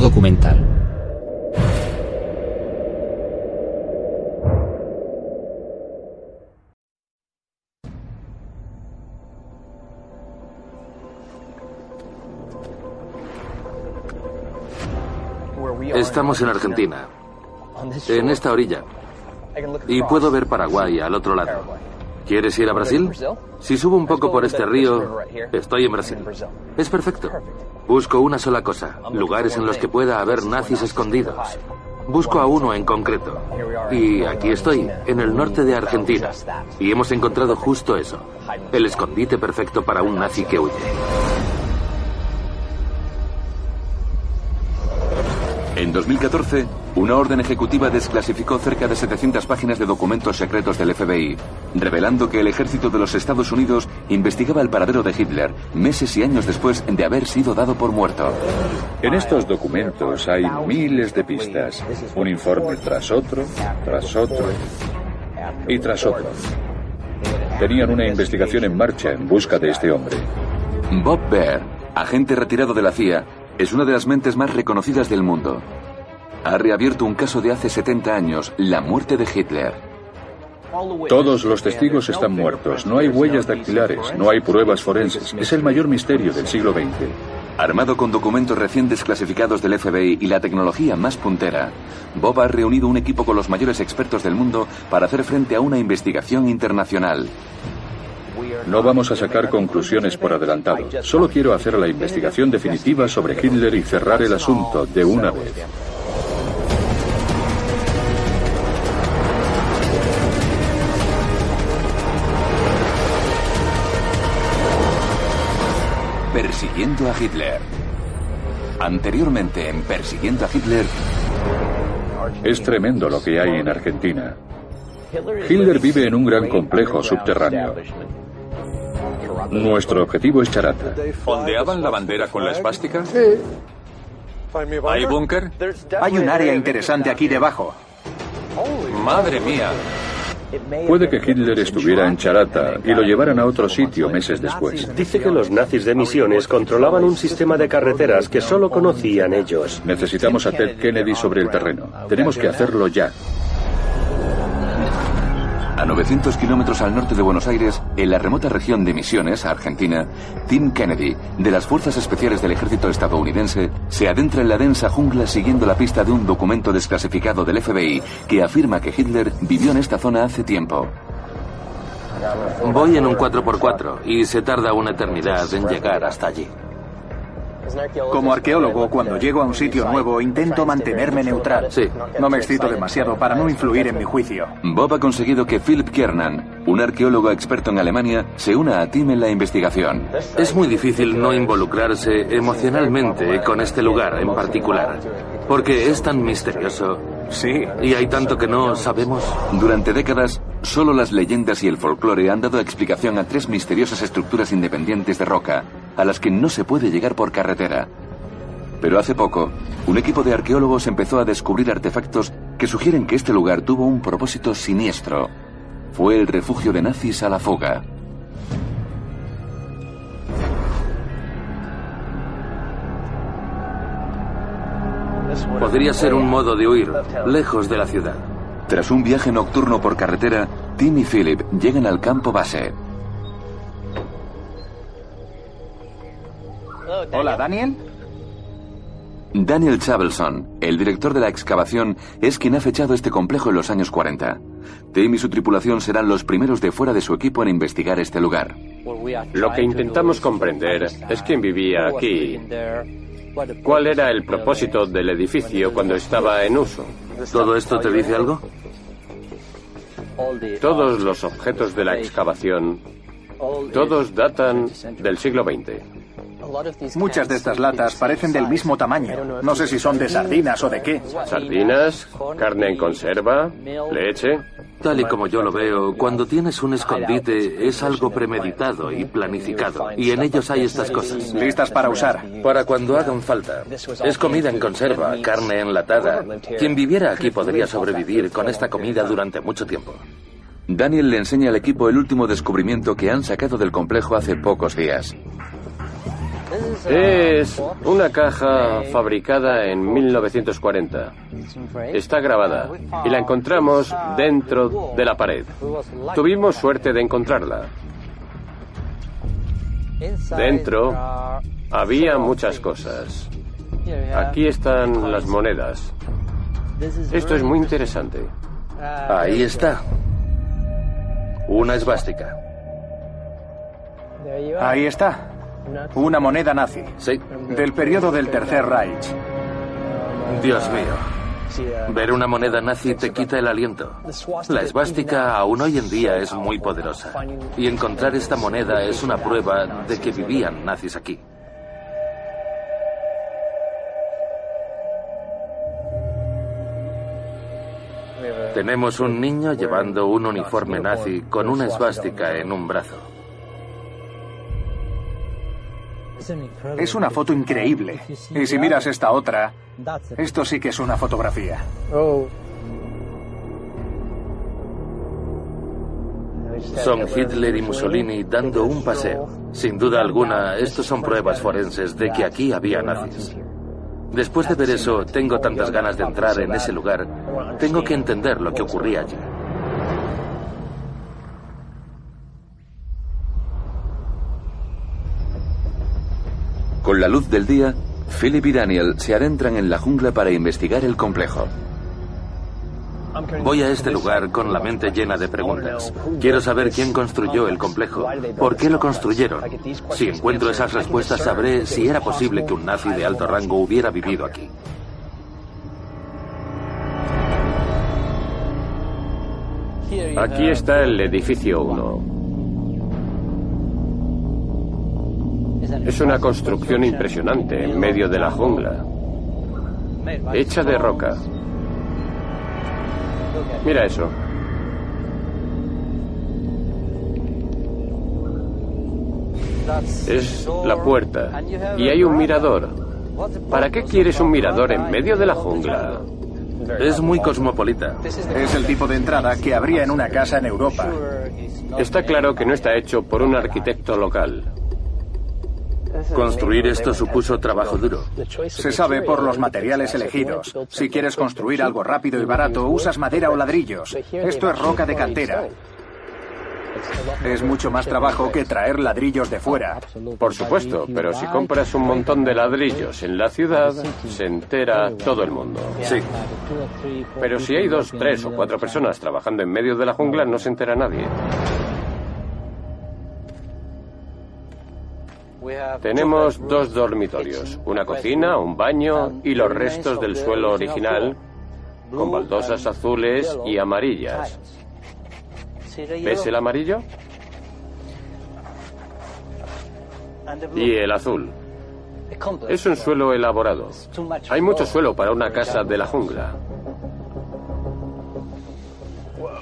Documental. Estamos en Argentina, en esta orilla. Y puedo ver Paraguay al otro lado. ¿Quieres ir a Brasil? Si subo un poco por este río, estoy en Brasil. Es perfecto. Busco una sola cosa, lugares en los que pueda haber nazis escondidos. Busco a uno en concreto. Y aquí estoy, en el norte de Argentina. Y hemos encontrado justo eso, el escondite perfecto para un nazi que huye. En 2014, una orden ejecutiva desclasificó cerca de 700 páginas de documentos secretos del FBI, revelando que el ejército de los Estados Unidos investigaba el paradero de Hitler meses y años después de haber sido dado por muerto. En estos documentos hay miles de pistas, un informe tras otro, tras otro y tras otro. Tenían una investigación en marcha en busca de este hombre. Bob Baer, agente retirado de la CIA, es una de las mentes más reconocidas del mundo. Ha reabierto un caso de hace 70 años, la muerte de Hitler. Todos los testigos están muertos, no hay huellas dactilares, no hay pruebas forenses. Es el mayor misterio del siglo XX. Armado con documentos recién desclasificados del FBI y la tecnología más puntera, Bob ha reunido un equipo con los mayores expertos del mundo para hacer frente a una investigación internacional. No vamos a sacar conclusiones por adelantado. Solo quiero hacer la investigación definitiva sobre Hitler y cerrar el asunto de una vez. Persiguiendo a Hitler. Anteriormente en Persiguiendo a Hitler. Es tremendo lo que hay en Argentina. Hitler vive en un gran complejo subterráneo. Nuestro objetivo es Charata. ¿Ondeaban la bandera con la esvástica? ¿Hay búnker? Hay un área interesante aquí debajo. Madre mía. Puede que Hitler estuviera en Charata y lo llevaran a otro sitio meses después. Dice que los nazis de misiones controlaban un sistema de carreteras que solo conocían ellos. Necesitamos a Ted Kennedy sobre el terreno. Tenemos que hacerlo ya. A 900 kilómetros al norte de Buenos Aires, en la remota región de Misiones, Argentina, Tim Kennedy, de las Fuerzas Especiales del Ejército estadounidense, se adentra en la densa jungla siguiendo la pista de un documento desclasificado del FBI que afirma que Hitler vivió en esta zona hace tiempo. Voy en un 4x4 y se tarda una eternidad en llegar hasta allí. Como arqueólogo, cuando llego a un sitio nuevo, intento mantenerme neutral. Sí. No me excito demasiado para no influir en mi juicio. Bob ha conseguido que Philip Kiernan, un arqueólogo experto en Alemania, se una a Tim en la investigación. Es muy difícil no involucrarse emocionalmente con este lugar en particular, porque es tan misterioso. Sí. ¿Y hay tanto que no sabemos? Durante décadas, solo las leyendas y el folclore han dado explicación a tres misteriosas estructuras independientes de roca, a las que no se puede llegar por carretera. Pero hace poco, un equipo de arqueólogos empezó a descubrir artefactos que sugieren que este lugar tuvo un propósito siniestro. Fue el refugio de nazis a la fuga. Podría ser un modo de huir, lejos de la ciudad. Tras un viaje nocturno por carretera, Tim y Philip llegan al campo base. Hola, Daniel. Daniel Chabelson, el director de la excavación, es quien ha fechado este complejo en los años 40. Tim y su tripulación serán los primeros de fuera de su equipo en investigar este lugar. Lo que intentamos comprender es quién vivía aquí. ¿Cuál era el propósito del edificio cuando estaba en uso? ¿Todo esto te dice algo? Todos los objetos de la excavación, todos datan del siglo XX. Muchas de estas latas parecen del mismo tamaño. No sé si son de sardinas o de qué. Sardinas, carne en conserva, leche. Tal y como yo lo veo, cuando tienes un escondite es algo premeditado y planificado. Y en ellos hay estas cosas. Listas para usar. Para cuando hagan falta. Es comida en conserva, carne enlatada. Quien viviera aquí podría sobrevivir con esta comida durante mucho tiempo. Daniel le enseña al equipo el último descubrimiento que han sacado del complejo hace pocos días. Es una caja fabricada en 1940. Está grabada y la encontramos dentro de la pared. Tuvimos suerte de encontrarla. Dentro había muchas cosas. Aquí están las monedas. Esto es muy interesante. Ahí está. Una esvástica. Ahí está. Una moneda nazi. Sí. Del periodo del Tercer Reich. Dios mío. Ver una moneda nazi te quita el aliento. La esvástica aún hoy en día es muy poderosa. Y encontrar esta moneda es una prueba de que vivían nazis aquí. Tenemos un niño llevando un uniforme nazi con una esvástica en un brazo. Es una foto increíble. Y si miras esta otra, esto sí que es una fotografía. Son Hitler y Mussolini dando un paseo. Sin duda alguna, estos son pruebas forenses de que aquí había nazis. Después de ver eso, tengo tantas ganas de entrar en ese lugar. Tengo que entender lo que ocurría allí. Con la luz del día, Philip y Daniel se adentran en la jungla para investigar el complejo. Voy a este lugar con la mente llena de preguntas. Quiero saber quién construyó el complejo, por qué lo construyeron. Si encuentro esas respuestas sabré si era posible que un nazi de alto rango hubiera vivido aquí. Aquí está el edificio 1. Es una construcción impresionante en medio de la jungla. Hecha de roca. Mira eso. Es la puerta. Y hay un mirador. ¿Para qué quieres un mirador en medio de la jungla? Es muy cosmopolita. Es el tipo de entrada que habría en una casa en Europa. Está claro que no está hecho por un arquitecto local. Construir esto supuso trabajo duro. Se sabe por los materiales elegidos. Si quieres construir algo rápido y barato, usas madera o ladrillos. Esto es roca de cantera. Es mucho más trabajo que traer ladrillos de fuera. Por supuesto, pero si compras un montón de ladrillos en la ciudad, se entera todo el mundo. Sí. Pero si hay dos, tres o cuatro personas trabajando en medio de la jungla, no se entera nadie. Tenemos dos dormitorios, una cocina, un baño y los restos del suelo original con baldosas azules y amarillas. ¿Ves el amarillo? Y el azul. Es un suelo elaborado. Hay mucho suelo para una casa de la jungla.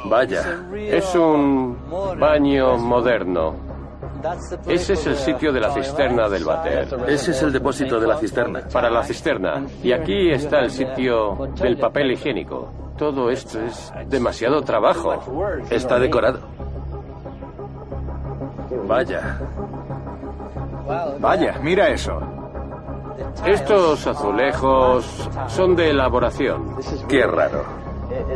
Vaya, es un baño moderno. Ese es el sitio de la cisterna del bater. Ese es el depósito de la cisterna. Para la cisterna. Y aquí está el sitio del papel higiénico. Todo esto es demasiado trabajo. Está decorado. Vaya. Vaya, mira eso. Estos azulejos son de elaboración. Qué raro.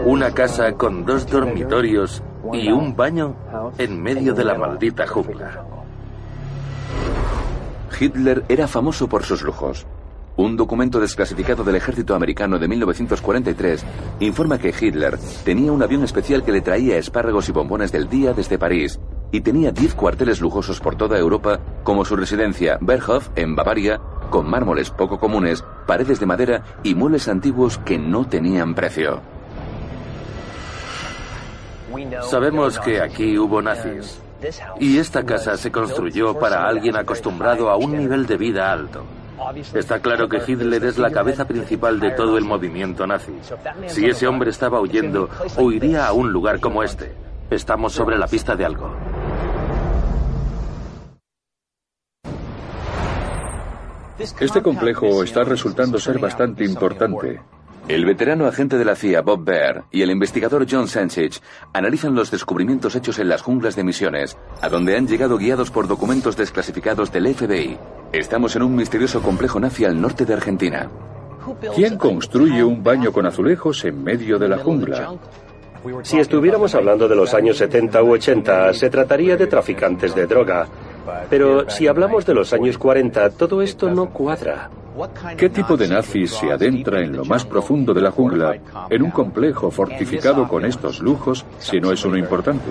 Una casa con dos dormitorios y un baño en medio de la maldita jungla. Hitler era famoso por sus lujos. Un documento desclasificado del ejército americano de 1943 informa que Hitler tenía un avión especial que le traía espárragos y bombones del día desde París y tenía 10 cuarteles lujosos por toda Europa, como su residencia Berghof en Bavaria, con mármoles poco comunes, paredes de madera y muebles antiguos que no tenían precio. Sabemos que aquí hubo nazis. Y esta casa se construyó para alguien acostumbrado a un nivel de vida alto. Está claro que Hitler es la cabeza principal de todo el movimiento nazi. Si ese hombre estaba huyendo, huiría a un lugar como este. Estamos sobre la pista de algo. Este complejo está resultando ser bastante importante. El veterano agente de la CIA Bob Baer y el investigador John Sanchez analizan los descubrimientos hechos en las junglas de Misiones, a donde han llegado guiados por documentos desclasificados del FBI. Estamos en un misterioso complejo nazi al norte de Argentina. ¿Quién construye un baño con azulejos en medio de la jungla? Si estuviéramos hablando de los años 70 u 80, se trataría de traficantes de droga. Pero si hablamos de los años 40, todo esto no cuadra. ¿Qué tipo de nazis se adentra en lo más profundo de la jungla, en un complejo fortificado con estos lujos, si no es uno importante?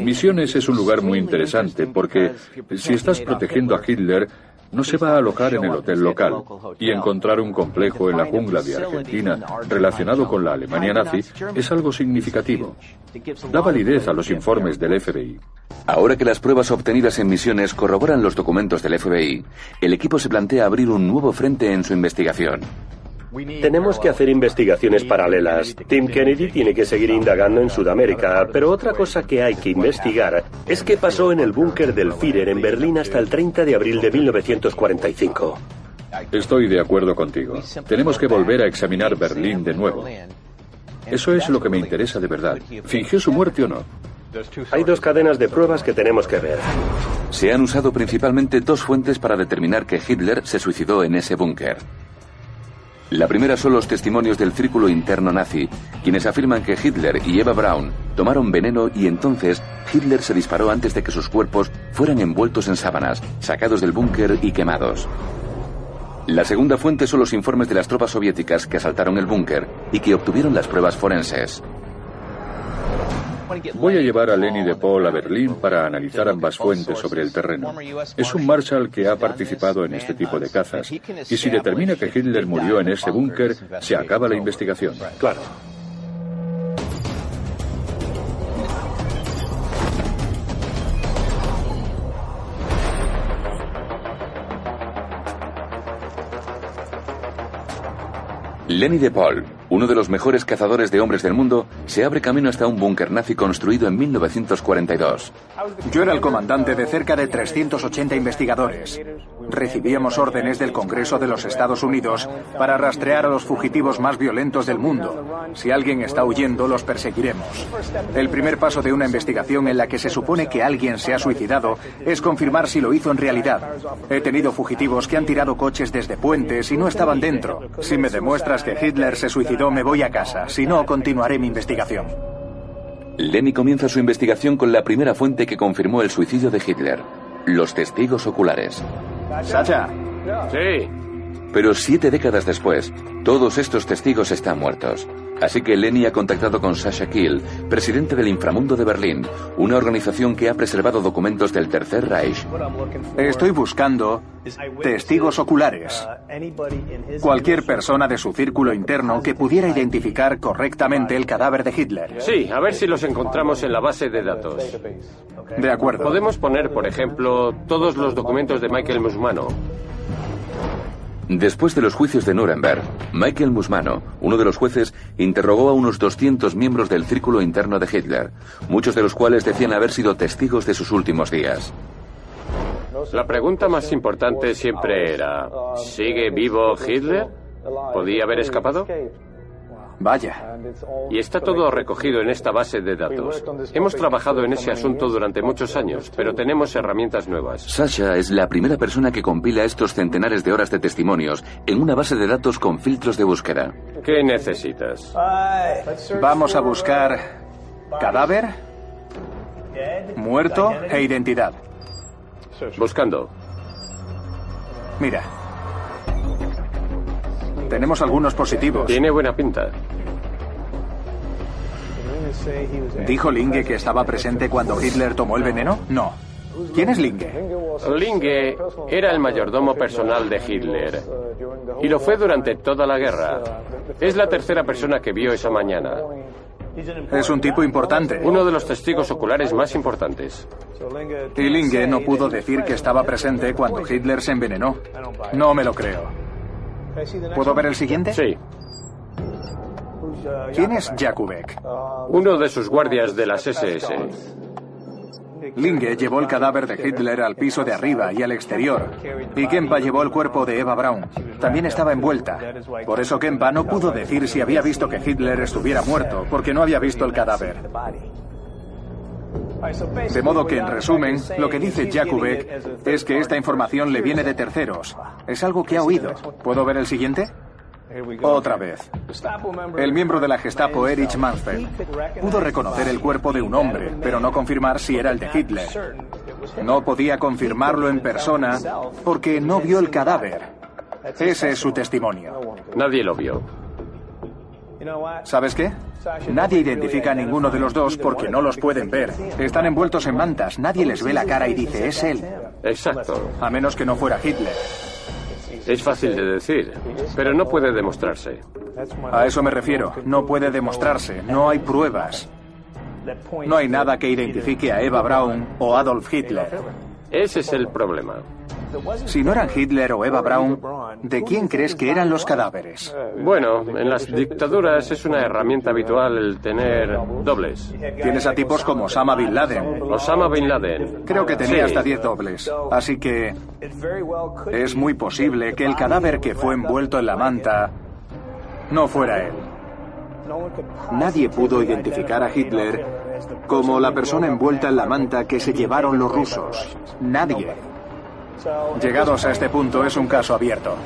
Misiones es un lugar muy interesante porque si estás protegiendo a Hitler, no se va a alojar en el hotel local y encontrar un complejo en la jungla de Argentina relacionado con la Alemania nazi es algo significativo. Da validez a los informes del FBI. Ahora que las pruebas obtenidas en misiones corroboran los documentos del FBI, el equipo se plantea abrir un nuevo frente en su investigación. Tenemos que hacer investigaciones paralelas. Tim Kennedy tiene que seguir indagando en Sudamérica, pero otra cosa que hay que investigar es qué pasó en el búnker del Führer en Berlín hasta el 30 de abril de 1945. Estoy de acuerdo contigo. Tenemos que volver a examinar Berlín de nuevo. Eso es lo que me interesa de verdad. ¿Fingió su muerte o no? Hay dos cadenas de pruebas que tenemos que ver. Se han usado principalmente dos fuentes para determinar que Hitler se suicidó en ese búnker. La primera son los testimonios del círculo interno nazi, quienes afirman que Hitler y Eva Braun tomaron veneno y entonces Hitler se disparó antes de que sus cuerpos fueran envueltos en sábanas, sacados del búnker y quemados. La segunda fuente son los informes de las tropas soviéticas que asaltaron el búnker y que obtuvieron las pruebas forenses. Voy a llevar a Lenny de Paul a Berlín para analizar ambas fuentes sobre el terreno. Es un Marshall que ha participado en este tipo de cazas y si determina que Hitler murió en ese búnker, se acaba la investigación. Claro. Lenny de Paul, uno de los mejores cazadores de hombres del mundo, se abre camino hasta un búnker nazi construido en 1942. Yo era el comandante de cerca de 380 investigadores. Recibíamos órdenes del Congreso de los Estados Unidos para rastrear a los fugitivos más violentos del mundo. Si alguien está huyendo, los perseguiremos. El primer paso de una investigación en la que se supone que alguien se ha suicidado es confirmar si lo hizo en realidad. He tenido fugitivos que han tirado coches desde puentes y no estaban dentro. Si me demuestras que Hitler se suicidó, me voy a casa. Si no, continuaré mi investigación. Lenny comienza su investigación con la primera fuente que confirmó el suicidio de Hitler, los testigos oculares. Sacha. Sí. Pero siete décadas después, todos estos testigos están muertos. Así que Lenny ha contactado con Sasha Kiel, presidente del Inframundo de Berlín, una organización que ha preservado documentos del Tercer Reich. Estoy buscando testigos oculares. Cualquier persona de su círculo interno que pudiera identificar correctamente el cadáver de Hitler. Sí, a ver si los encontramos en la base de datos. De acuerdo. Podemos poner, por ejemplo, todos los documentos de Michael Musmano. Después de los juicios de Nuremberg, Michael Musmano, uno de los jueces, interrogó a unos 200 miembros del círculo interno de Hitler, muchos de los cuales decían haber sido testigos de sus últimos días. La pregunta más importante siempre era, ¿sigue vivo Hitler? ¿Podía haber escapado? Vaya. Y está todo recogido en esta base de datos. Hemos trabajado en ese asunto durante muchos años, pero tenemos herramientas nuevas. Sasha es la primera persona que compila estos centenares de horas de testimonios en una base de datos con filtros de búsqueda. ¿Qué necesitas? Vamos a buscar cadáver, muerto e identidad. Buscando. Mira. Tenemos algunos positivos. Tiene buena pinta. ¿Dijo Linge que estaba presente cuando Hitler tomó el veneno? No. ¿Quién es Linge? Linge era el mayordomo personal de Hitler. Y lo fue durante toda la guerra. Es la tercera persona que vio esa mañana. Es un tipo importante. Uno de los testigos oculares más importantes. Y Linge no pudo decir que estaba presente cuando Hitler se envenenó. No me lo creo. ¿Puedo ver el siguiente? Sí. ¿Quién es Jakubek? Uno de sus guardias de las SS. Linge llevó el cadáver de Hitler al piso de arriba y al exterior. Y Kempa llevó el cuerpo de Eva Braun. También estaba envuelta. Por eso Kempa no pudo decir si había visto que Hitler estuviera muerto, porque no había visto el cadáver. De modo que, en resumen, lo que dice Jakubek es que esta información le viene de terceros. Es algo que ha oído. ¿Puedo ver el siguiente? Otra vez. El miembro de la Gestapo, Erich Mansfeld, pudo reconocer el cuerpo de un hombre, pero no confirmar si era el de Hitler. No podía confirmarlo en persona porque no vio el cadáver. Ese es su testimonio. Nadie lo vio. ¿Sabes qué? Nadie identifica a ninguno de los dos porque no los pueden ver. Están envueltos en mantas, nadie les ve la cara y dice, es él. Exacto. A menos que no fuera Hitler. Es fácil de decir, pero no puede demostrarse. A eso me refiero. No puede demostrarse. No hay pruebas. No hay nada que identifique a Eva Braun o Adolf Hitler. Ese es el problema. Si no eran Hitler o Eva Braun, ¿de quién crees que eran los cadáveres? Bueno, en las dictaduras es una herramienta habitual el tener dobles. Tienes a tipos como Osama Bin Laden. Osama Bin Laden. Creo que tenía Sí. hasta 10 dobles. Así que es muy posible que el cadáver que fue envuelto en la manta no fuera él. Nadie pudo identificar a Hitler como la persona envuelta en la manta que se llevaron los rusos. Nadie. Llegados a este punto es un caso abierto.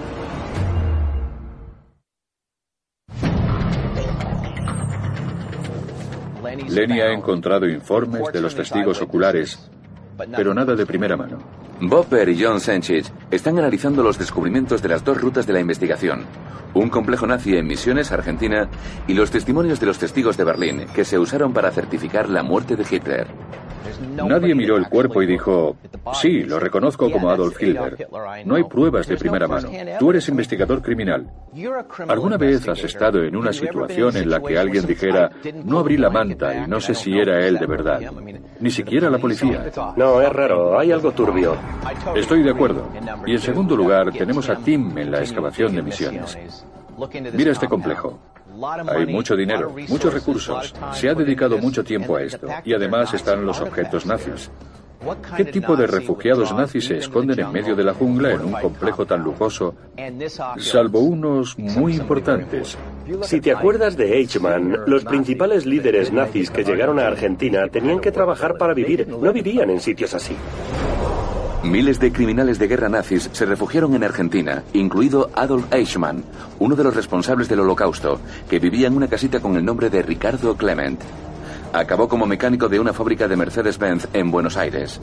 Lenny ha encontrado informes de los testigos oculares, pero nada de primera mano. Bopper y John Senchich están analizando los descubrimientos de las dos rutas de la investigación. Un complejo nazi en Misiones, Argentina, y los testimonios de los testigos de Berlín, que se usaron para certificar la muerte de Hitler. Nadie miró el cuerpo y dijo, sí, lo reconozco como Adolf Hitler. No hay pruebas de primera mano. Tú eres investigador criminal. ¿Alguna vez has estado en una situación en la que alguien dijera, no abrí la manta y no sé si era él de verdad? Ni siquiera la policía. No, es raro, hay algo turbio. Estoy de acuerdo. Y en segundo lugar, tenemos a Tim en la excavación de misiones. Mira este complejo. Hay mucho dinero, muchos recursos. Se ha dedicado mucho tiempo a esto. Y además están los objetos nazis. ¿Qué tipo de refugiados nazis se esconden en medio de la jungla en un complejo tan lujoso, salvo unos muy importantes? Si te acuerdas de Eichmann, los principales líderes nazis que llegaron a Argentina tenían que trabajar para vivir, no vivían en sitios así. Miles de criminales de guerra nazis se refugiaron en Argentina, incluido Adolf Eichmann, uno de los responsables del holocausto, que vivía en una casita con el nombre de Ricardo Clement. Acabó como mecánico de una fábrica de Mercedes-Benz en Buenos Aires.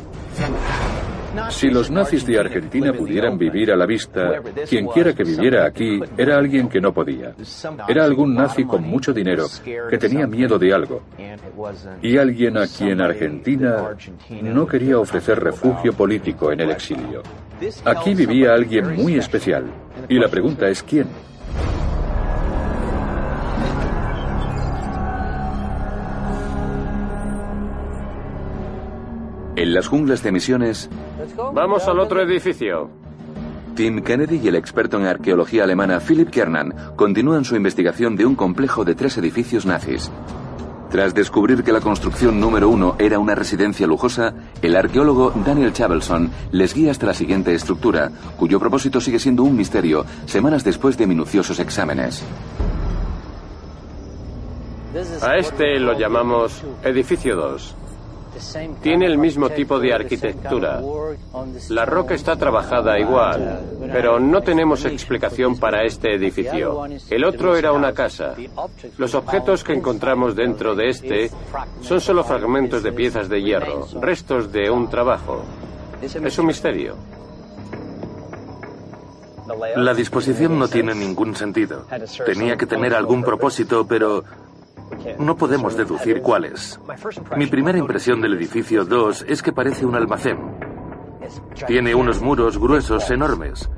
Si los nazis de Argentina pudieran vivir a la vista, quien quiera que viviera aquí era alguien que no podía. Era algún nazi con mucho dinero que tenía miedo de algo. Y alguien a quien Argentina no quería ofrecer refugio político en el exilio. Aquí vivía alguien muy especial. Y la pregunta es quién. En las junglas de Misiones, Vamos al otro edificio. Tim Kennedy y el experto en arqueología alemana Philip Kernan continúan su investigación de un complejo de tres edificios nazis. Tras descubrir que la construcción número uno era una residencia lujosa, el arqueólogo Daniel Chabelson les guía hasta la siguiente estructura, cuyo propósito sigue siendo un misterio semanas después de minuciosos exámenes. A este lo llamamos edificio 2. Tiene el mismo tipo de arquitectura. La roca está trabajada igual, pero no tenemos explicación para este edificio. El otro era una casa. Los objetos que encontramos dentro de este son solo fragmentos de piezas de hierro, restos de un trabajo. Es un misterio. La disposición no tiene ningún sentido. Tenía que tener algún propósito, pero no podemos deducir cuáles. Mi primera impresión del edificio 2 es que parece un almacén. Tiene unos muros gruesos enormes.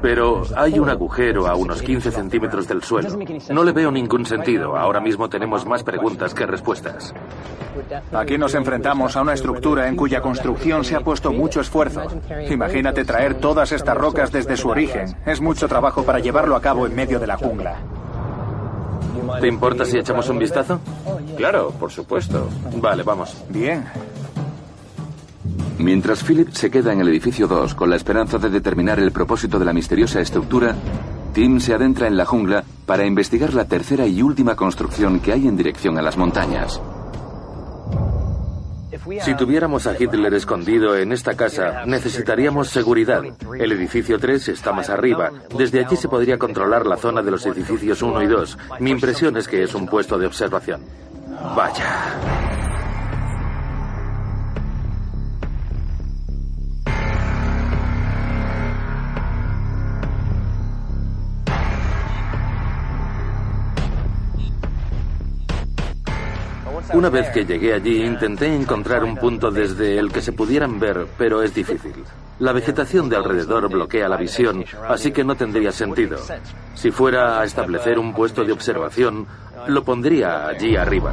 Pero hay un agujero a unos 15 centímetros del suelo. No le veo ningún sentido. Ahora mismo tenemos más preguntas que respuestas. Aquí nos enfrentamos a una estructura en cuya construcción se ha puesto mucho esfuerzo. Imagínate traer todas estas rocas desde su origen. Es mucho trabajo para llevarlo a cabo en medio de la jungla. ¿Te importa si echamos un vistazo? Claro, por supuesto. Vale, vamos. Bien. Mientras Philip se queda en el edificio 2 con la esperanza de determinar el propósito de la misteriosa estructura, Tim se adentra en la jungla para investigar la tercera y última construcción que hay en dirección a las montañas. Si tuviéramos a Hitler escondido en esta casa, necesitaríamos seguridad. El edificio 3 está más arriba. Desde allí se podría controlar la zona de los edificios 1 y 2. Mi impresión es que es un puesto de observación. Vaya. Una vez que llegué allí intenté encontrar un punto desde el que se pudieran ver, pero es difícil. La vegetación de alrededor bloquea la visión, así que no tendría sentido. Si fuera a establecer un puesto de observación, lo pondría allí arriba.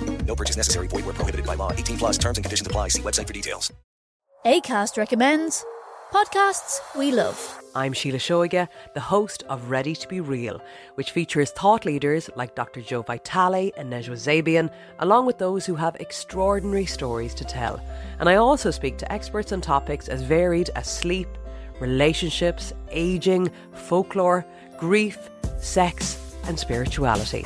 No purchase necessary. Void where prohibited by law. 18 plus terms and conditions apply. See website for details. ACAST recommends podcasts we love. I'm Sheila Shoiga, the host of Ready to Be Real, which features thought leaders like Dr. Joe Vitale and Nejwa Zabian, along with those who have extraordinary stories to tell. And I also speak to experts on topics as varied as sleep, relationships, aging, folklore, grief, sex, and spirituality.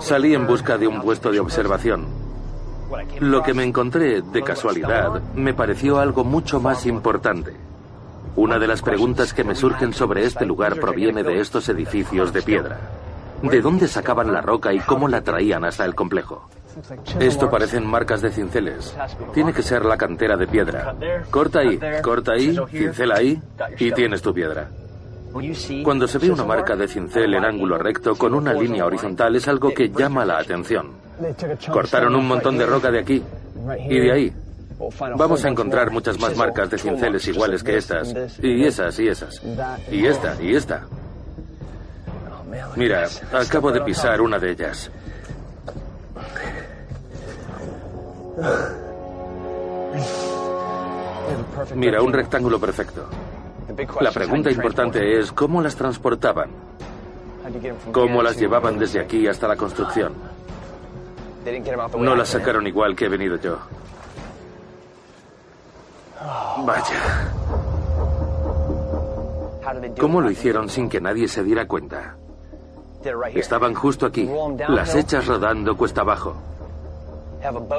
Salí en busca de un puesto de observación. Lo que me encontré de casualidad me pareció algo mucho más importante. Una de las preguntas que me surgen sobre este lugar proviene de estos edificios de piedra. ¿De dónde sacaban la roca y cómo la traían hasta el complejo? Esto parecen marcas de cinceles. Tiene que ser la cantera de piedra. Corta ahí, corta ahí, cincela ahí y tienes tu piedra. Cuando se ve una marca de cincel en ángulo recto con una línea horizontal es algo que llama la atención. Cortaron un montón de roca de aquí y de ahí. Vamos a encontrar muchas más marcas de cinceles iguales que estas. Y esas y esas. Y esta y esta. Mira, acabo de pisar una de ellas. Mira, un rectángulo perfecto. La pregunta importante es cómo las transportaban. ¿Cómo las llevaban desde aquí hasta la construcción? No las sacaron igual que he venido yo. Vaya. ¿Cómo lo hicieron sin que nadie se diera cuenta? Estaban justo aquí, las echas rodando cuesta abajo.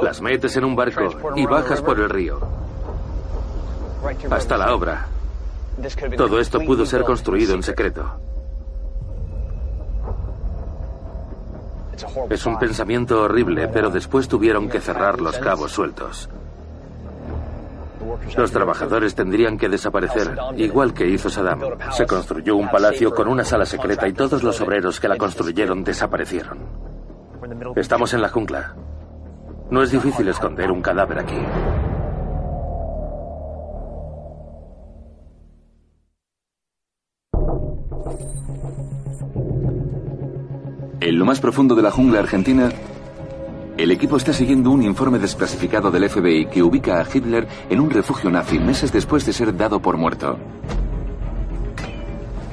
Las metes en un barco y bajas por el río. Hasta la obra. Todo esto pudo ser construido en secreto. Es un pensamiento horrible, pero después tuvieron que cerrar los cabos sueltos. Los trabajadores tendrían que desaparecer, igual que hizo Saddam. Se construyó un palacio con una sala secreta y todos los obreros que la construyeron desaparecieron. Estamos en la jungla. No es difícil esconder un cadáver aquí. En lo más profundo de la jungla argentina, el equipo está siguiendo un informe desclasificado del FBI que ubica a Hitler en un refugio nazi meses después de ser dado por muerto.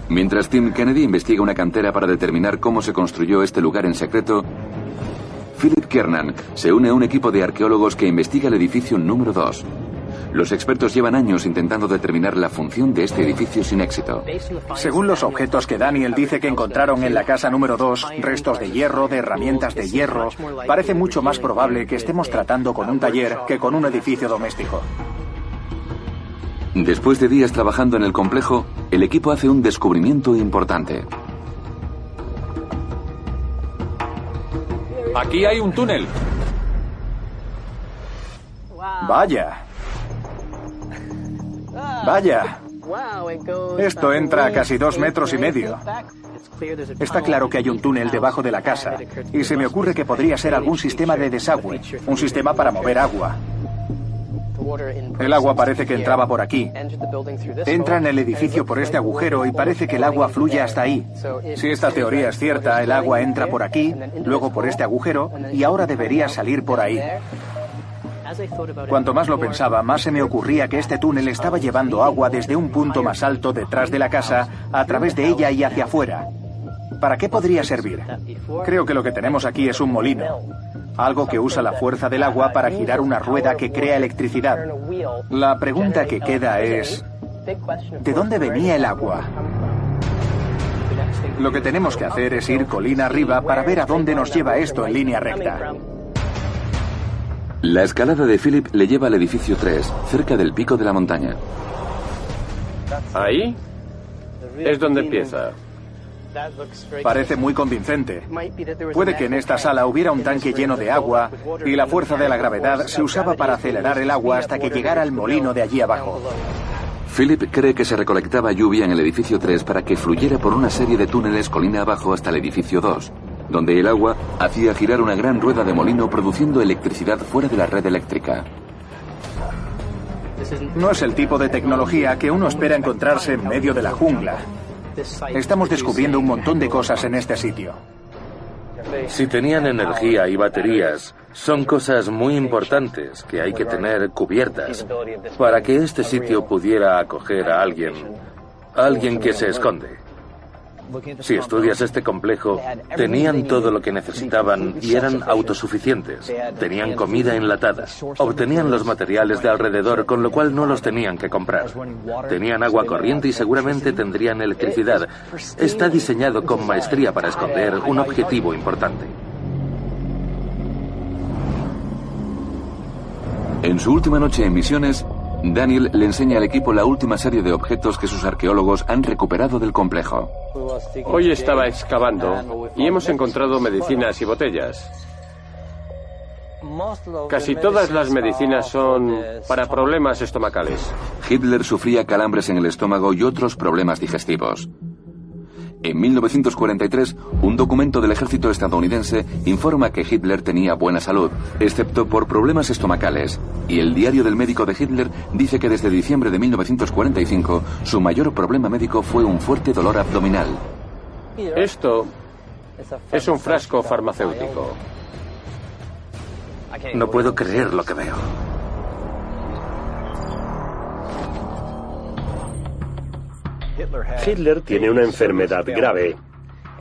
Mientras Tim Kennedy investiga una cantera para determinar cómo se construyó este lugar en secreto, Philip Kernan se une a un equipo de arqueólogos que investiga el edificio número 2. Los expertos llevan años intentando determinar la función de este edificio sin éxito. Según los objetos que Daniel dice que encontraron en la casa número 2, restos de hierro, de herramientas de hierro, parece mucho más probable que estemos tratando con un taller que con un edificio doméstico. Después de días trabajando en el complejo, el equipo hace un descubrimiento importante. Aquí hay un túnel. Vaya. Vaya. Esto entra a casi dos metros y medio. Está claro que hay un túnel debajo de la casa y se me ocurre que podría ser algún sistema de desagüe, un sistema para mover agua. El agua parece que entraba por aquí. Entra en el edificio por este agujero y parece que el agua fluye hasta ahí. Si esta teoría es cierta, el agua entra por aquí, luego por este agujero y ahora debería salir por ahí. Cuanto más lo pensaba, más se me ocurría que este túnel estaba llevando agua desde un punto más alto detrás de la casa, a través de ella y hacia afuera. ¿Para qué podría servir? Creo que lo que tenemos aquí es un molino. Algo que usa la fuerza del agua para girar una rueda que crea electricidad. La pregunta que queda es, ¿de dónde venía el agua? Lo que tenemos que hacer es ir colina arriba para ver a dónde nos lleva esto en línea recta. La escalada de Philip le lleva al edificio 3, cerca del pico de la montaña. ¿Ahí? Es donde empieza. Parece muy convincente. Puede que en esta sala hubiera un tanque lleno de agua y la fuerza de la gravedad se usaba para acelerar el agua hasta que llegara al molino de allí abajo. Philip cree que se recolectaba lluvia en el edificio 3 para que fluyera por una serie de túneles colina abajo hasta el edificio 2, donde el agua hacía girar una gran rueda de molino produciendo electricidad fuera de la red eléctrica. No es el tipo de tecnología que uno espera encontrarse en medio de la jungla. Estamos descubriendo un montón de cosas en este sitio. Si tenían energía y baterías, son cosas muy importantes que hay que tener cubiertas para que este sitio pudiera acoger a alguien, a alguien que se esconde. Si estudias este complejo, tenían todo lo que necesitaban y eran autosuficientes. Tenían comida enlatada. Obtenían los materiales de alrededor, con lo cual no los tenían que comprar. Tenían agua corriente y seguramente tendrían electricidad. Está diseñado con maestría para esconder un objetivo importante. En su última noche en misiones, Daniel le enseña al equipo la última serie de objetos que sus arqueólogos han recuperado del complejo. Hoy estaba excavando y hemos encontrado medicinas y botellas. Casi todas las medicinas son para problemas estomacales. Hitler sufría calambres en el estómago y otros problemas digestivos. En 1943, un documento del ejército estadounidense informa que Hitler tenía buena salud, excepto por problemas estomacales, y el diario del médico de Hitler dice que desde diciembre de 1945 su mayor problema médico fue un fuerte dolor abdominal. Esto es un frasco farmacéutico. No puedo creer lo que veo. Hitler tiene una enfermedad grave.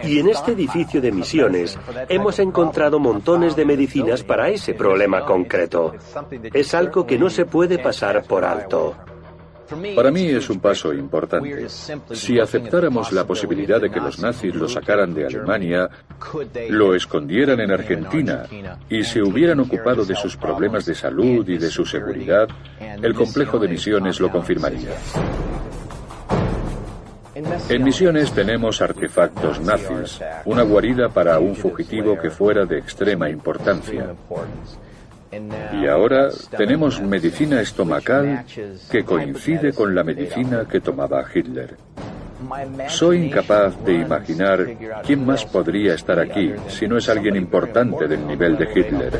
Y en este edificio de misiones hemos encontrado montones de medicinas para ese problema concreto. Es algo que no se puede pasar por alto. Para mí es un paso importante. Si aceptáramos la posibilidad de que los nazis lo sacaran de Alemania, lo escondieran en Argentina y se hubieran ocupado de sus problemas de salud y de su seguridad, el complejo de misiones lo confirmaría. En Misiones tenemos artefactos nazis, una guarida para un fugitivo que fuera de extrema importancia. Y ahora tenemos medicina estomacal que coincide con la medicina que tomaba Hitler. Soy incapaz de imaginar quién más podría estar aquí si no es alguien importante del nivel de Hitler.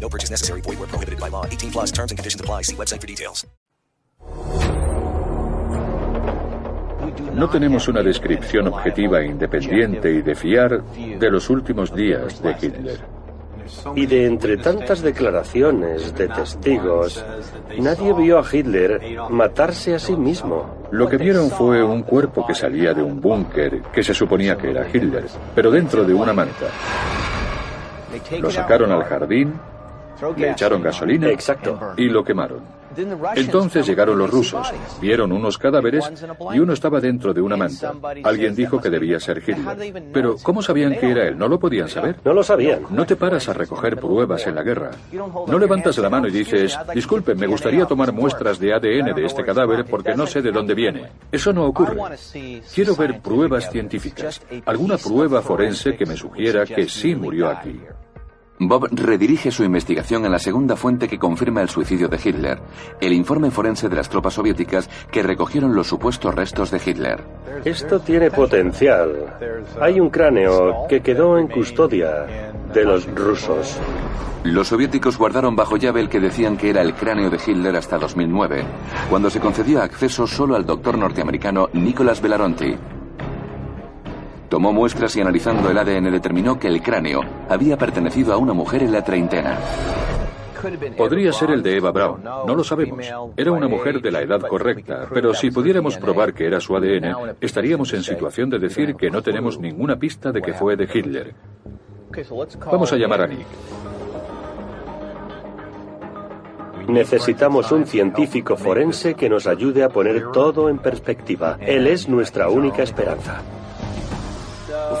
No purchase necessary. Void where prohibited by law. 18 plus terms and conditions apply. See website for details. No tenemos una descripción objetiva, independiente y de fiar de los últimos días de Hitler. Y de entre tantas declaraciones de testigos, nadie vio a Hitler matarse a sí mismo. Lo que vieron fue un cuerpo que salía de un búnker que se suponía que era Hitler, pero dentro de una manta. Lo sacaron al jardín, le echaron gasolina Exacto. y lo quemaron. Entonces llegaron los rusos, vieron unos cadáveres y uno estaba dentro de una manta. Alguien dijo que debía ser Hitler. Pero ¿cómo sabían que era él? ¿No lo podían saber? No lo sabían. No te paras a recoger pruebas en la guerra. No levantas la mano y dices, disculpe, me gustaría tomar muestras de ADN de este cadáver porque no sé de dónde viene. Eso no ocurre. Quiero ver pruebas científicas, alguna prueba forense que me sugiera que sí murió aquí. Bob redirige su investigación a la segunda fuente que confirma el suicidio de Hitler, el informe forense de las tropas soviéticas que recogieron los supuestos restos de Hitler. Esto tiene potencial. Hay un cráneo que quedó en custodia de los rusos. Los soviéticos guardaron bajo llave el que decían que era el cráneo de Hitler hasta 2009, cuando se concedió acceso solo al doctor norteamericano Nicholas Belaronti. Tomó muestras y analizando el ADN determinó que el cráneo había pertenecido a una mujer en la treintena. Podría ser el de Eva Braun, no lo sabemos. Era una mujer de la edad correcta, pero si pudiéramos probar que era su ADN, estaríamos en situación de decir que no tenemos ninguna pista de que fue de Hitler. Vamos a llamar a Nick. Necesitamos un científico forense que nos ayude a poner todo en perspectiva. Él es nuestra única esperanza.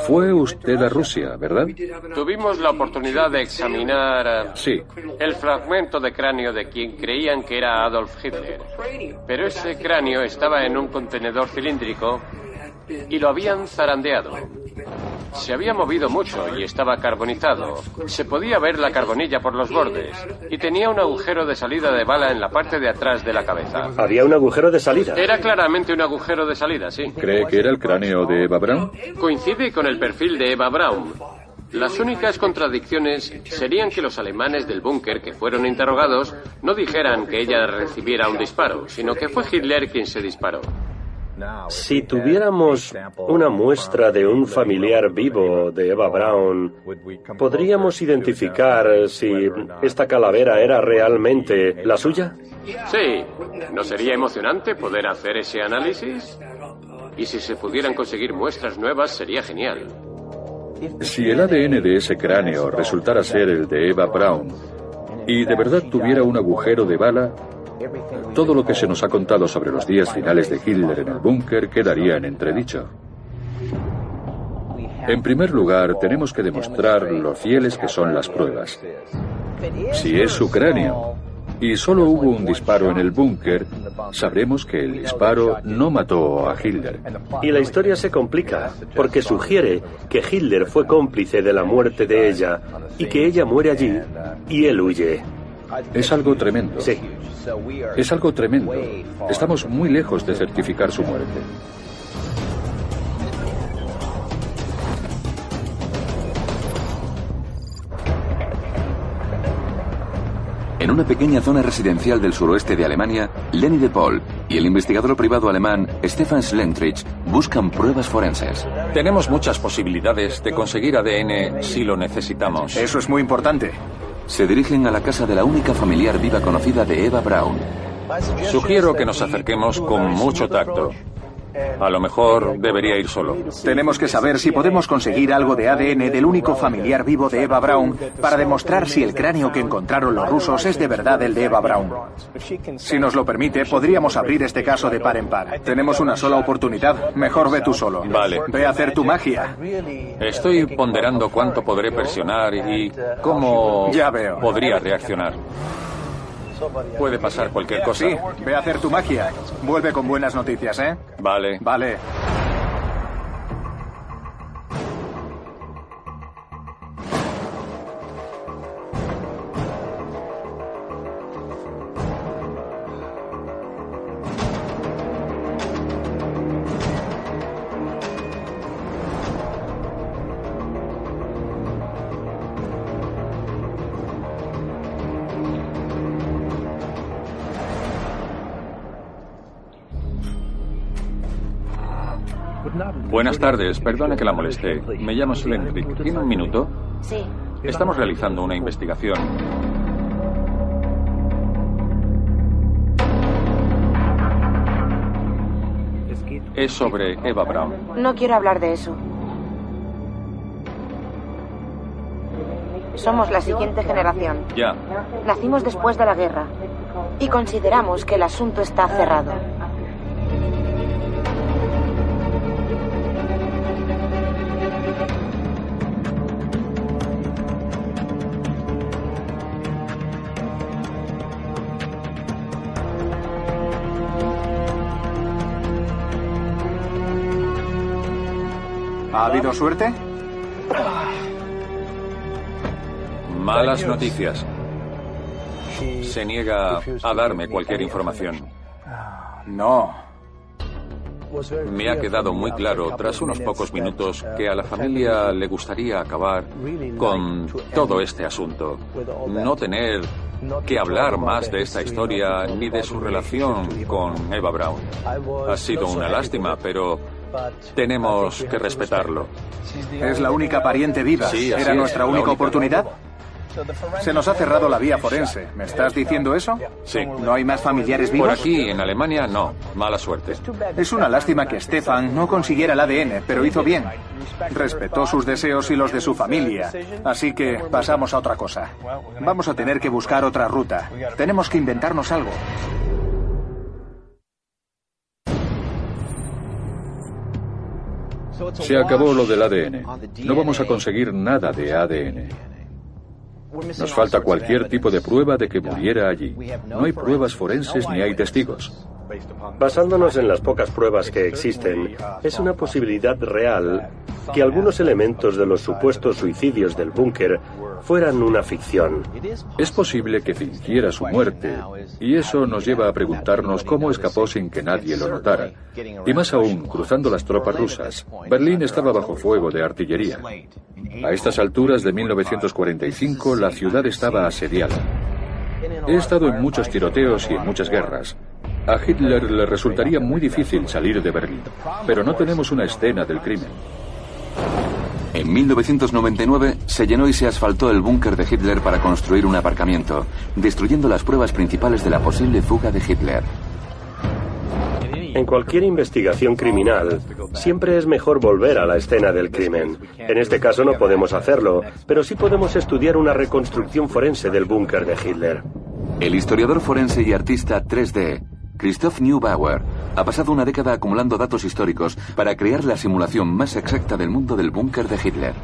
Fue usted a Rusia, ¿verdad? Tuvimos la oportunidad de examinar eh, Sí. el fragmento de cráneo de quien creían que era Adolf Hitler. Pero ese cráneo estaba en un contenedor cilíndrico y lo habían zarandeado. Se había movido mucho y estaba carbonizado. Se podía ver la carbonilla por los bordes y tenía un agujero de salida de bala en la parte de atrás de la cabeza. Había un agujero de salida. Era claramente un agujero de salida, sí. ¿Cree que era el cráneo de Eva Braun? Coincide con el perfil de Eva Braun. Las únicas contradicciones serían que los alemanes del búnker que fueron interrogados no dijeran que ella recibiera un disparo, sino que fue Hitler quien se disparó. Si tuviéramos una muestra de un familiar vivo de Eva Braun, ¿podríamos identificar si esta calavera era realmente la suya? Sí, ¿no sería emocionante poder hacer ese análisis? Y si se pudieran conseguir muestras nuevas sería genial. Si el ADN de ese cráneo resultara ser el de Eva Braun y de verdad tuviera un agujero de bala, todo lo que se nos ha contado sobre los días finales de Hitler en el búnker quedaría en entredicho. En primer lugar, tenemos que demostrar lo fieles que son las pruebas. Si es su cráneo y solo hubo un disparo en el búnker, sabremos que el disparo no mató a Hitler. Y la historia se complica, porque sugiere que Hitler fue cómplice de la muerte de ella y que ella muere allí y él huye. Es algo tremendo. Sí. Es algo tremendo. Estamos muy lejos de certificar su muerte. En una pequeña zona residencial del suroeste de Alemania, Lenny de Paul y el investigador privado alemán Stefan Schlentrich buscan pruebas forenses. Tenemos muchas posibilidades de conseguir ADN si lo necesitamos. Eso es muy importante. Se dirigen a la casa de la única familiar viva conocida de Eva Braun. Sugiero que nos acerquemos con mucho tacto. A lo mejor debería ir solo. Tenemos que saber si podemos conseguir algo de ADN del único familiar vivo de Eva Braun para demostrar si el cráneo que encontraron los rusos es de verdad el de Eva Braun. Si nos lo permite, podríamos abrir este caso de par en par. Tenemos una sola oportunidad. Mejor ve tú solo. Vale. Ve a hacer tu magia. Estoy ponderando cuánto podré presionar y cómo Ya veo. podría reaccionar. Puede pasar cualquier cosa. Sí, ve a hacer tu magia. Vuelve con buenas noticias, ¿eh? Vale. Vale. Buenas tardes, perdone que la moleste. Me llamo Slendrick. ¿Tiene un minuto? Sí. Estamos realizando una investigación. Es sobre Eva Braun. No quiero hablar de eso. Somos la siguiente generación. Ya. Nacimos después de la guerra y consideramos que el asunto está cerrado. ¿Ha habido suerte? Malas noticias. Se niega a darme cualquier información. No. Me ha quedado muy claro tras unos pocos minutos que a la familia le gustaría acabar con todo este asunto. No tener que hablar más de esta historia ni de su relación con Eva Braun. Ha sido una lástima, pero tenemos que respetarlo. Es la única pariente viva. Sí, ¿Era es, nuestra única. oportunidad? Se nos ha cerrado la vía forense. ¿Me estás diciendo eso? Sí. ¿No hay más familiares vivos? Por aquí, en Alemania, no. Mala suerte. Es una lástima que Stefan no consiguiera el ADN, pero hizo bien. Respetó sus deseos y los de su familia. Así que pasamos a otra cosa. Vamos a tener que buscar otra ruta. Tenemos que inventarnos algo. Se acabó lo del ADN. No vamos a conseguir nada de ADN. Nos falta cualquier tipo de prueba de que muriera allí. No hay pruebas forenses ni hay testigos. Basándonos en las pocas pruebas que existen, es una posibilidad real que algunos elementos de los supuestos suicidios del búnker fueran una ficción. Es posible que fingiera su muerte, y eso nos lleva a preguntarnos cómo escapó sin que nadie lo notara. Y más aún, cruzando las tropas rusas, Berlín estaba bajo fuego de artillería. A estas alturas de 1945, la ciudad estaba asediada. He estado en muchos tiroteos y en muchas guerras. A Hitler le resultaría muy difícil salir de Berlín, pero no tenemos una escena del crimen. En 1999 se llenó y se asfaltó el búnker de Hitler para construir un aparcamiento, destruyendo las pruebas principales de la posible fuga de Hitler. En cualquier investigación criminal, siempre es mejor volver a la escena del crimen. En este caso no podemos hacerlo, pero sí podemos estudiar una reconstrucción forense del búnker de Hitler. El historiador forense y artista 3D, Christoph Neubauer, ha pasado una década acumulando datos históricos para crear la simulación más exacta del mundo del búnker de Hitler.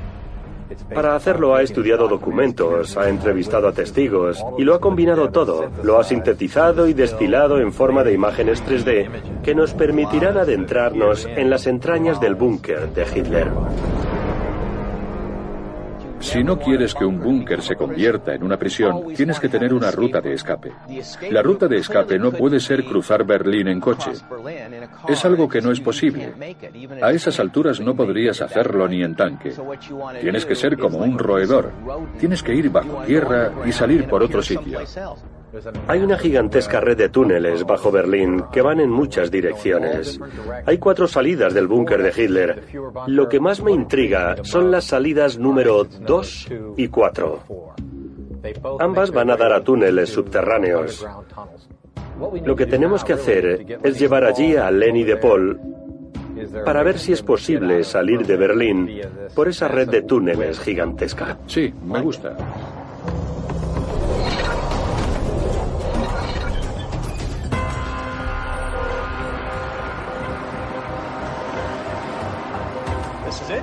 Para hacerlo ha estudiado documentos, ha entrevistado a testigos y lo ha combinado todo. Lo ha sintetizado y destilado en forma de imágenes 3D que nos permitirán adentrarnos en las entrañas del búnker de Hitler. Si no quieres que un búnker se convierta en una prisión, tienes que tener una ruta de escape. La ruta de escape no puede ser cruzar Berlín en coche. Es algo que no es posible. A esas alturas no podrías hacerlo ni en tanque. Tienes que ser como un roedor. Tienes que ir bajo tierra y salir por otro sitio. Hay una gigantesca red de túneles bajo Berlín que van en muchas direcciones. Hay cuatro salidas del búnker de Hitler. Lo que más me intriga son las salidas número 2 y 4. Ambas van a dar a túneles subterráneos. Lo que tenemos que hacer es llevar allí a Lenny de Paul para ver si es posible salir de Berlín por esa red de túneles gigantesca. Sí, me gusta.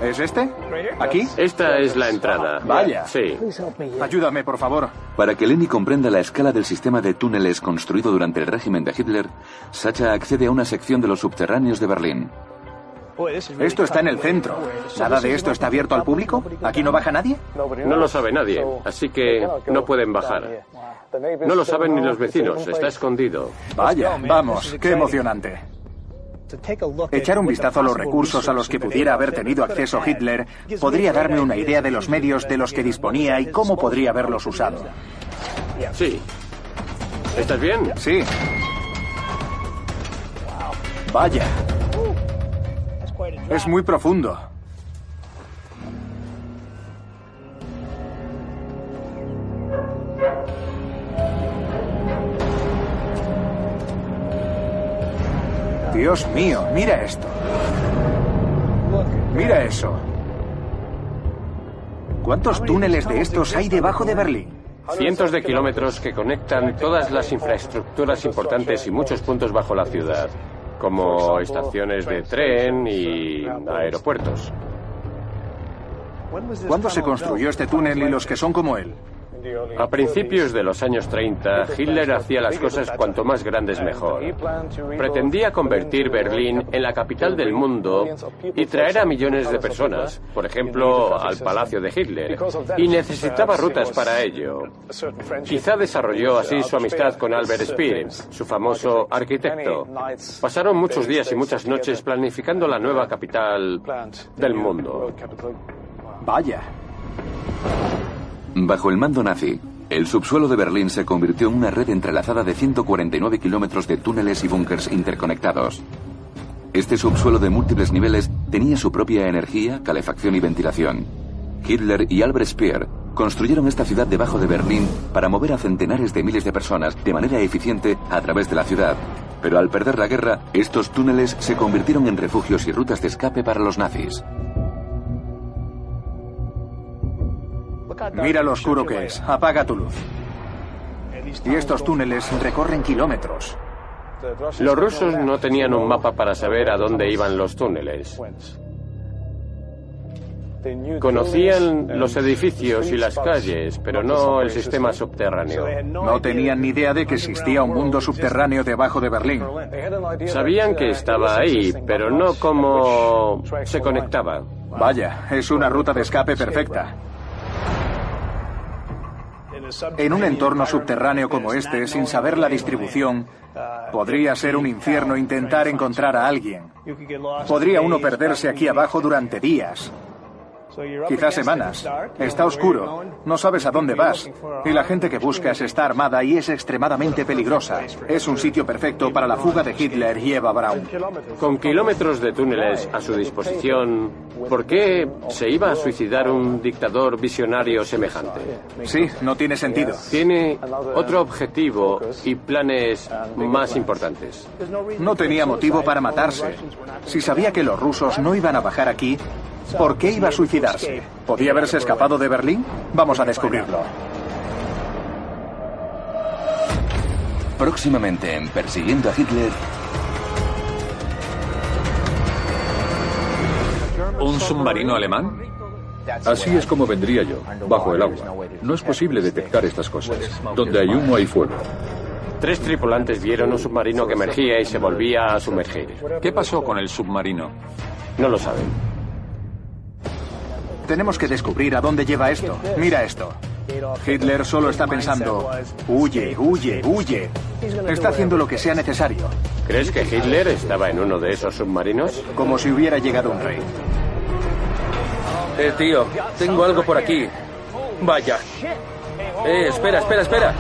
¿Es este? ¿Aquí? Esta es la entrada. Vaya. Sí. Ayúdame, por favor. Para que Lenny comprenda la escala del sistema de túneles construido durante el régimen de Hitler, Sacha accede a una sección de los subterráneos de Berlín. Esto está en el centro. ¿Nada de esto está abierto al público? ¿Aquí no baja nadie? No lo sabe nadie, así que no pueden bajar. No lo saben ni los vecinos, está escondido. Vaya, vamos, qué emocionante. Echar un vistazo a los recursos a los que pudiera haber tenido acceso Hitler podría darme una idea de los medios de los que disponía y cómo podría haberlos usado. Sí. ¿Estás bien? Sí. Vaya. Es muy profundo. Dios mío, mira esto. Mira eso. ¿Cuántos túneles de estos hay debajo de Berlín? Cientos de kilómetros que conectan todas las infraestructuras importantes y muchos puntos bajo la ciudad, como estaciones de tren y aeropuertos. ¿Cuándo se construyó este túnel y los que son como él? A principios de los años 30, Hitler hacía las cosas cuanto más grandes mejor. Pretendía convertir Berlín en la capital del mundo y traer a millones de personas, por ejemplo, al palacio de Hitler, y necesitaba rutas para ello. Quizá desarrolló así su amistad con Albert Speer, su famoso arquitecto. Pasaron muchos días y muchas noches planificando la nueva capital del mundo. Vaya. Bajo el mando nazi, el subsuelo de Berlín se convirtió en una red entrelazada de 149 kilómetros de túneles y búnkers interconectados. Este subsuelo de múltiples niveles tenía su propia energía, calefacción y ventilación. Hitler y Albert Speer construyeron esta ciudad debajo de Berlín para mover a centenares de miles de personas de manera eficiente a través de la ciudad. Pero al perder la guerra, estos túneles se convirtieron en refugios y rutas de escape para los nazis. Mira lo oscuro que es. Apaga tu luz. Y estos túneles recorren kilómetros. Los rusos no tenían un mapa para saber a dónde iban los túneles. Conocían los edificios y las calles, pero no el sistema subterráneo. No tenían ni idea de que existía un mundo subterráneo debajo de Berlín. Sabían que estaba ahí, pero no cómo se conectaba. Vaya, es una ruta de escape perfecta. En un entorno subterráneo como este, sin saber la distribución, podría ser un infierno intentar encontrar a alguien. Podría uno perderse aquí abajo durante días. Quizás semanas. Está oscuro. No sabes a dónde vas. Y la gente que buscas está armada y es extremadamente peligrosa. Es un sitio perfecto para la fuga de Hitler y Eva Braun. Con kilómetros de túneles a su disposición, ¿por qué se iba a suicidar un dictador visionario semejante? Sí, no tiene sentido. Tiene otro objetivo y planes más importantes. No tenía motivo para matarse. Si sabía que los rusos no iban a bajar aquí, ¿Por qué iba a suicidarse? ¿Podía haberse escapado de Berlín? Vamos a descubrirlo. Próximamente en Persiguiendo a Hitler. ¿Un submarino alemán? Así es como vendría yo, bajo el agua. No es posible detectar estas cosas. Donde hay humo hay fuego. Tres tripulantes vieron un submarino que emergía y se volvía a sumergir. ¿Qué pasó con el submarino? No lo saben. Tenemos que descubrir a dónde lleva esto. Mira esto. Hitler solo está pensando, huye, huye, huye. Está haciendo lo que sea necesario. ¿Crees que Hitler estaba en uno de esos submarinos? Como si hubiera llegado un rey. Eh, tío, tengo algo por aquí. Vaya. Eh, espera, espera, espera.